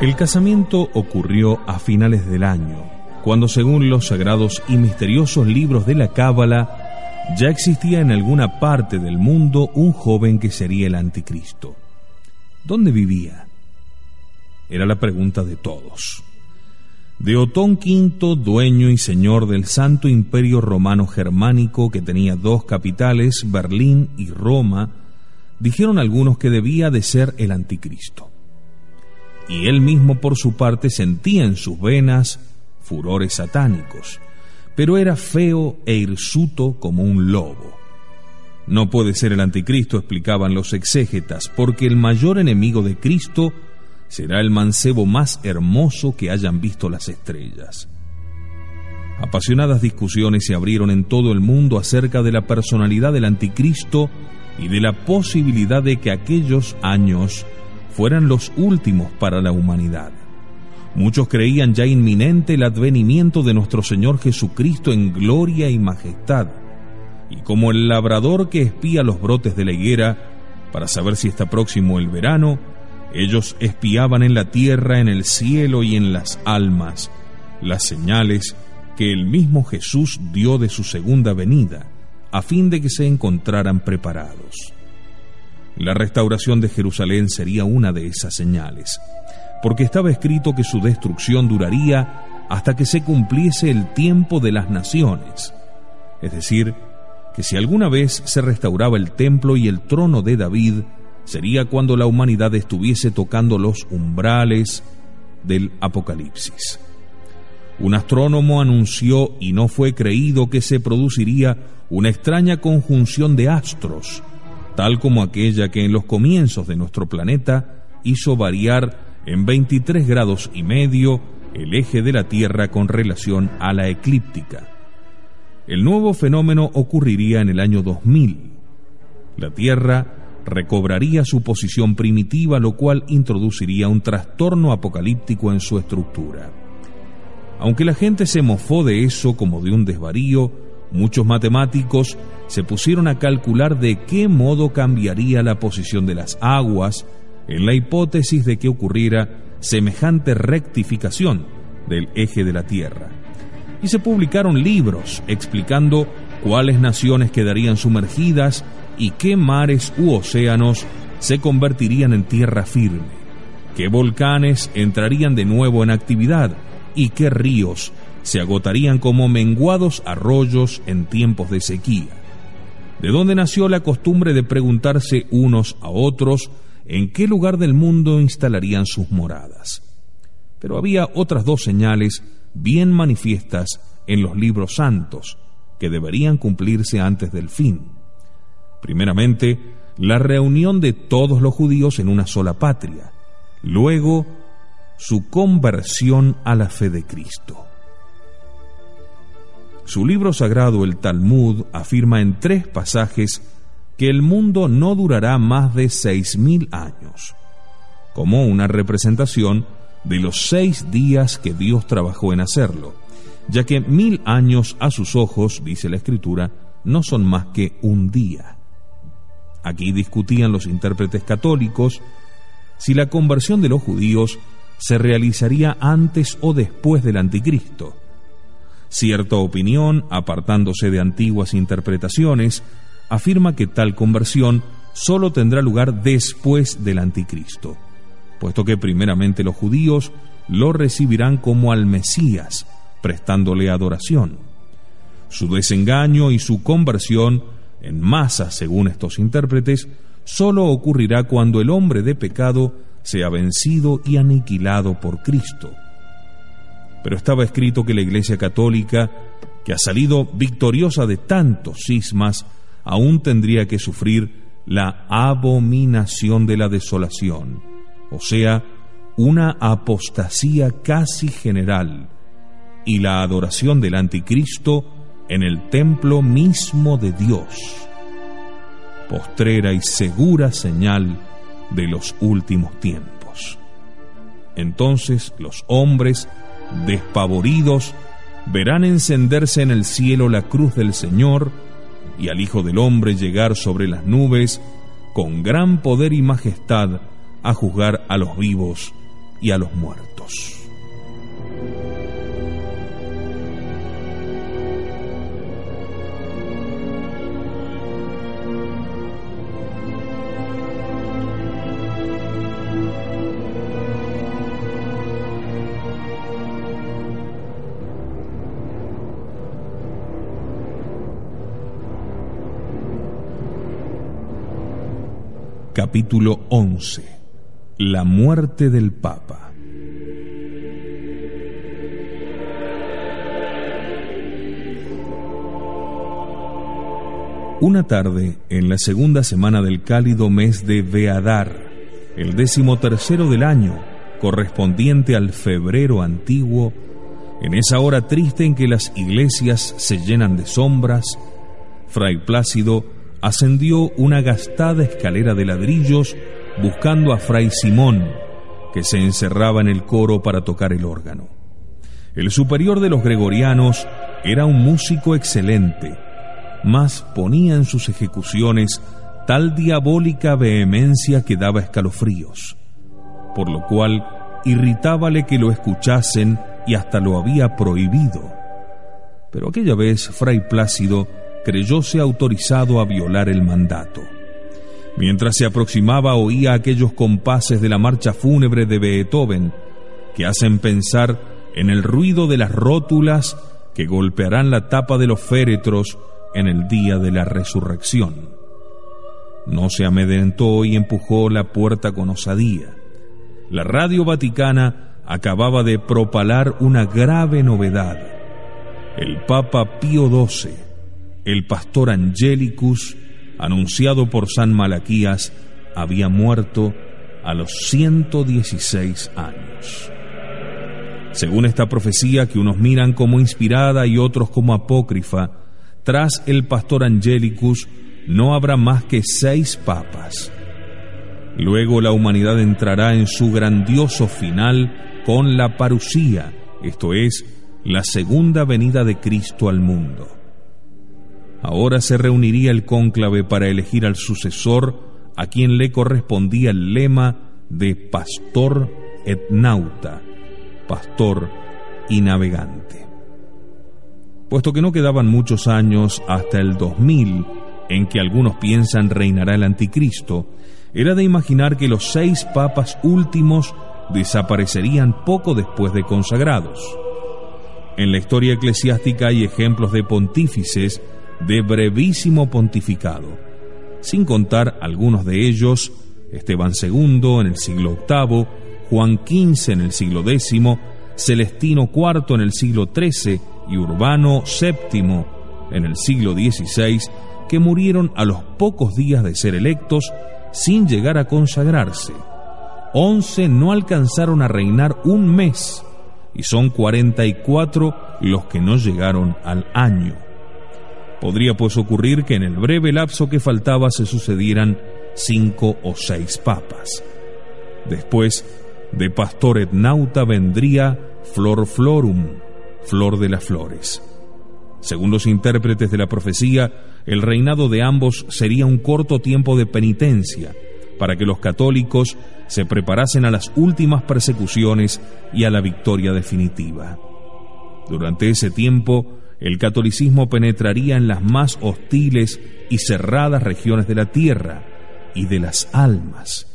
El casamiento ocurrió a finales del año, cuando según los sagrados y misteriosos libros de la Cábala, ya existía en alguna parte del mundo un joven que sería el anticristo. ¿Dónde vivía? Era la pregunta de todos. De Otón V, dueño y señor del Santo Imperio Romano Germánico, que tenía dos capitales, Berlín y Roma, dijeron algunos que debía de ser el anticristo y él mismo por su parte sentía en sus venas furores satánicos, pero era feo e hirsuto como un lobo. No puede ser el anticristo, explicaban los exégetas, porque el mayor enemigo de Cristo será el mancebo más hermoso que hayan visto las estrellas. Apasionadas discusiones se abrieron en todo el mundo acerca de la personalidad del anticristo y de la posibilidad de que aquellos años fueran los últimos para la humanidad. Muchos creían ya inminente el advenimiento de nuestro Señor Jesucristo en gloria y majestad, y como el labrador que espía los brotes de la higuera para saber si está próximo el verano, ellos espiaban en la tierra, en el cielo y en las almas las señales que el mismo Jesús dio de su segunda venida, a fin de que se encontraran preparados. La restauración de Jerusalén sería una de esas señales, porque estaba escrito que su destrucción duraría hasta que se cumpliese el tiempo de las naciones. Es decir, que si alguna vez se restauraba el templo y el trono de David, sería cuando la humanidad estuviese tocando los umbrales del Apocalipsis. Un astrónomo anunció y no fue creído que se produciría una extraña conjunción de astros, tal como aquella que en los comienzos de nuestro planeta hizo variar en 23 grados y medio el eje de la Tierra con relación a la eclíptica. El nuevo fenómeno ocurriría en el año 2000. La Tierra recobraría su posición primitiva, lo cual introduciría un trastorno apocalíptico en su estructura. Aunque la gente se mofó de eso como de un desvarío, muchos matemáticos se pusieron a calcular de qué modo cambiaría la posición de las aguas en la hipótesis de que ocurriera semejante rectificación del eje de la Tierra. Y se publicaron libros explicando cuáles naciones quedarían sumergidas y qué mares u océanos se convertirían en tierra firme, qué volcanes entrarían de nuevo en actividad y qué ríos se agotarían como menguados arroyos en tiempos de sequía de dónde nació la costumbre de preguntarse unos a otros en qué lugar del mundo instalarían sus moradas. Pero había otras dos señales bien manifiestas en los libros santos que deberían cumplirse antes del fin. Primeramente, la reunión de todos los judíos en una sola patria. Luego, su conversión a la fe de Cristo. Su libro sagrado, el Talmud, afirma en tres pasajes que el mundo no durará más de seis mil años, como una representación de los seis días que Dios trabajó en hacerlo, ya que mil años a sus ojos, dice la Escritura, no son más que un día. Aquí discutían los intérpretes católicos si la conversión de los judíos se realizaría antes o después del anticristo, Cierta opinión, apartándose de antiguas interpretaciones, afirma que tal conversión solo tendrá lugar después del anticristo, puesto que primeramente los judíos lo recibirán como al Mesías, prestándole adoración. Su desengaño y su conversión en masa, según estos intérpretes, solo ocurrirá cuando el hombre de pecado sea vencido y aniquilado por Cristo. Pero estaba escrito que la Iglesia Católica, que ha salido victoriosa de tantos cismas, aún tendría que sufrir la abominación de la desolación, o sea, una apostasía casi general, y la adoración del anticristo en el templo mismo de Dios, postrera y segura señal de los últimos tiempos. Entonces los hombres, despavoridos, verán encenderse en el cielo la cruz del Señor y al Hijo del Hombre llegar sobre las nubes con gran poder y majestad a juzgar a los vivos y a los muertos. Capítulo 11 La muerte del Papa. Una tarde, en la segunda semana del cálido mes de Beadar, el décimo tercero del año, correspondiente al febrero antiguo, en esa hora triste en que las iglesias se llenan de sombras, Fray Plácido ascendió una gastada escalera de ladrillos buscando a Fray Simón, que se encerraba en el coro para tocar el órgano. El superior de los gregorianos era un músico excelente, mas ponía en sus ejecuciones tal diabólica vehemencia que daba escalofríos, por lo cual irritábale que lo escuchasen y hasta lo había prohibido. Pero aquella vez Fray Plácido creyóse autorizado a violar el mandato. Mientras se aproximaba oía aquellos compases de la marcha fúnebre de Beethoven que hacen pensar en el ruido de las rótulas que golpearán la tapa de los féretros en el día de la resurrección. No se amedrentó y empujó la puerta con osadía. La radio vaticana acababa de propalar una grave novedad. El Papa Pío XII el pastor Angelicus, anunciado por San Malaquías, había muerto a los 116 años. Según esta profecía que unos miran como inspirada y otros como apócrifa, tras el pastor Angelicus no habrá más que seis papas. Luego la humanidad entrará en su grandioso final con la parucía, esto es, la segunda venida de Cristo al mundo. Ahora se reuniría el cónclave para elegir al sucesor a quien le correspondía el lema de pastor et nauta, pastor y navegante. Puesto que no quedaban muchos años hasta el 2000 en que algunos piensan reinará el anticristo, era de imaginar que los seis papas últimos desaparecerían poco después de consagrados. En la historia eclesiástica hay ejemplos de pontífices de brevísimo pontificado, sin contar algunos de ellos, Esteban II en el siglo VIII, Juan XV en el siglo X, Celestino IV en el siglo XIII y Urbano VII en el siglo XVI, que murieron a los pocos días de ser electos sin llegar a consagrarse. Once no alcanzaron a reinar un mes y son 44 los que no llegaron al año. Podría pues ocurrir que en el breve lapso que faltaba se sucedieran cinco o seis papas. Después, de pastor et nauta vendría flor florum, flor de las flores. Según los intérpretes de la profecía, el reinado de ambos sería un corto tiempo de penitencia, para que los católicos se preparasen a las últimas persecuciones y a la victoria definitiva. Durante ese tiempo, el catolicismo penetraría en las más hostiles y cerradas regiones de la tierra, y de las almas,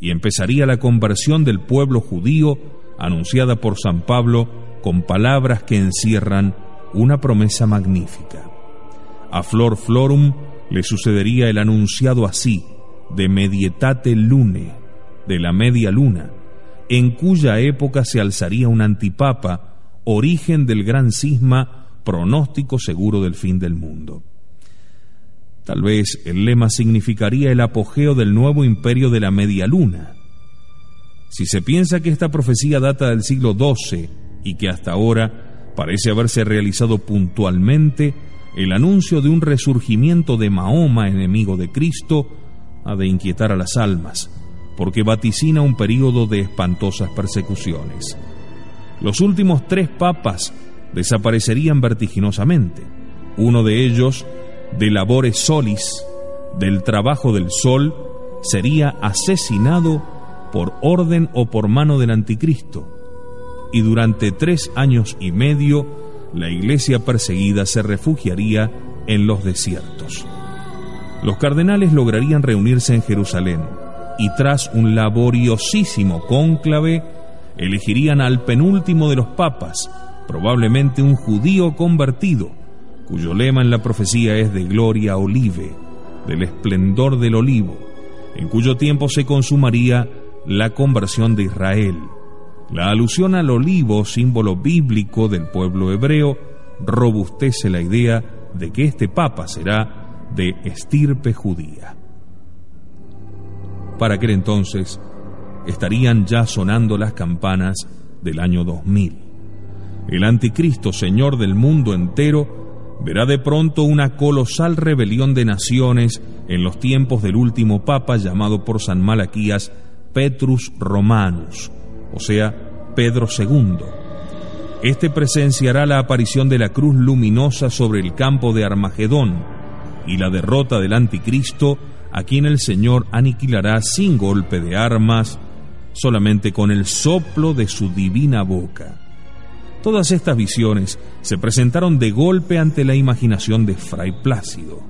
y empezaría la conversión del pueblo judío anunciada por San Pablo con palabras que encierran una promesa magnífica. A Flor Florum le sucedería el anunciado así, de Medietate Lune, de la media luna, en cuya época se alzaría un antipapa, origen del gran cisma, pronóstico seguro del fin del mundo. Tal vez el lema significaría el apogeo del nuevo imperio de la media luna. Si se piensa que esta profecía data del siglo XII y que hasta ahora parece haberse realizado puntualmente, el anuncio de un resurgimiento de Mahoma, enemigo de Cristo, ha de inquietar a las almas, porque vaticina un período de espantosas persecuciones. Los últimos tres papas desaparecerían vertiginosamente. Uno de ellos, de labore solis, del trabajo del sol, sería asesinado por orden o por mano del anticristo. Y durante tres años y medio, la iglesia perseguida se refugiaría en los desiertos. Los cardenales lograrían reunirse en Jerusalén y tras un laboriosísimo cónclave elegirían al penúltimo de los papas, probablemente un judío convertido, cuyo lema en la profecía es de gloria olive, del esplendor del olivo, en cuyo tiempo se consumaría la conversión de Israel. La alusión al olivo, símbolo bíblico del pueblo hebreo, robustece la idea de que este papa será de estirpe judía. Para aquel entonces estarían ya sonando las campanas del año 2000. El anticristo, señor del mundo entero, verá de pronto una colosal rebelión de naciones en los tiempos del último papa llamado por San Malaquías Petrus Romanus, o sea, Pedro II. Este presenciará la aparición de la cruz luminosa sobre el campo de Armagedón y la derrota del anticristo a quien el Señor aniquilará sin golpe de armas, solamente con el soplo de su divina boca. Todas estas visiones se presentaron de golpe ante la imaginación de Fray Plácido.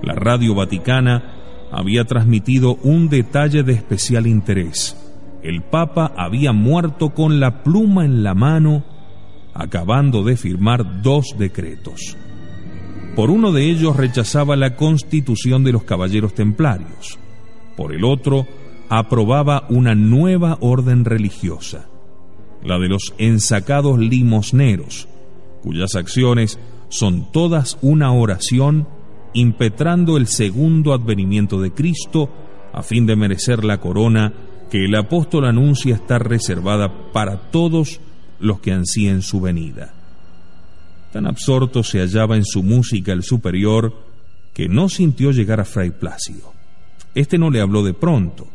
La radio vaticana había transmitido un detalle de especial interés. El Papa había muerto con la pluma en la mano, acabando de firmar dos decretos. Por uno de ellos rechazaba la constitución de los caballeros templarios, por el otro aprobaba una nueva orden religiosa, la de los ensacados limosneros, cuyas acciones son todas una oración impetrando el segundo advenimiento de Cristo a fin de merecer la corona que el apóstol anuncia estar reservada para todos los que ansíen su venida. Tan absorto se hallaba en su música el superior que no sintió llegar a Fray Plácido. Este no le habló de pronto,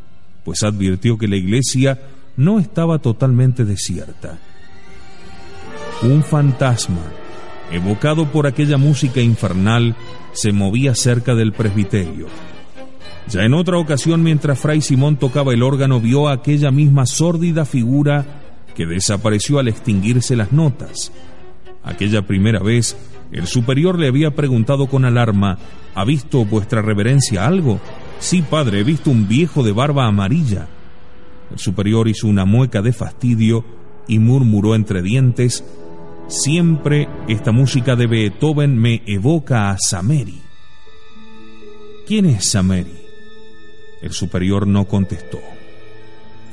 pues advirtió que la iglesia no estaba totalmente desierta. Un fantasma, evocado por aquella música infernal, se movía cerca del presbiterio. Ya en otra ocasión, mientras Fray Simón tocaba el órgano, vio aquella misma sórdida figura que desapareció al extinguirse las notas. Aquella primera vez, el superior le había preguntado con alarma, ¿Ha visto vuestra reverencia algo? Sí, padre, he visto un viejo de barba amarilla. El superior hizo una mueca de fastidio y murmuró entre dientes, Siempre esta música de Beethoven me evoca a Sameri. ¿Quién es Sameri? El superior no contestó.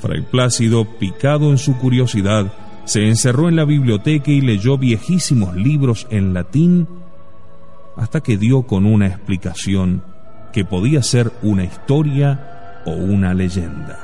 Fray Plácido, picado en su curiosidad, se encerró en la biblioteca y leyó viejísimos libros en latín hasta que dio con una explicación que podía ser una historia o una leyenda.